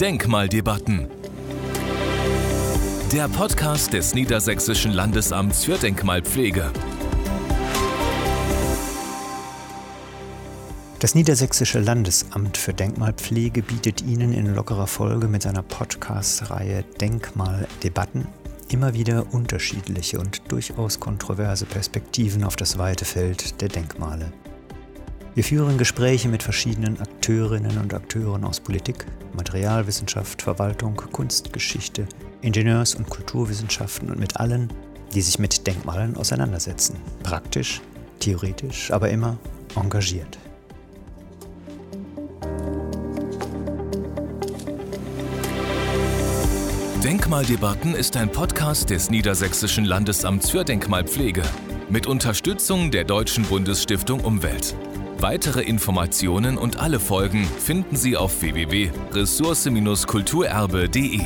Denkmaldebatten. Der Podcast des Niedersächsischen Landesamts für Denkmalpflege. Das Niedersächsische Landesamt für Denkmalpflege bietet Ihnen in lockerer Folge mit seiner Podcast-Reihe Denkmaldebatten immer wieder unterschiedliche und durchaus kontroverse Perspektiven auf das weite Feld der Denkmale. Wir führen Gespräche mit verschiedenen Akteurinnen und Akteuren aus Politik, Materialwissenschaft, Verwaltung, Kunstgeschichte, Ingenieurs- und Kulturwissenschaften und mit allen, die sich mit Denkmalen auseinandersetzen. Praktisch, theoretisch, aber immer engagiert. Denkmaldebatten ist ein Podcast des Niedersächsischen Landesamts für Denkmalpflege mit Unterstützung der Deutschen Bundesstiftung Umwelt. Weitere Informationen und alle Folgen finden Sie auf www.ressource-kulturerbe.de.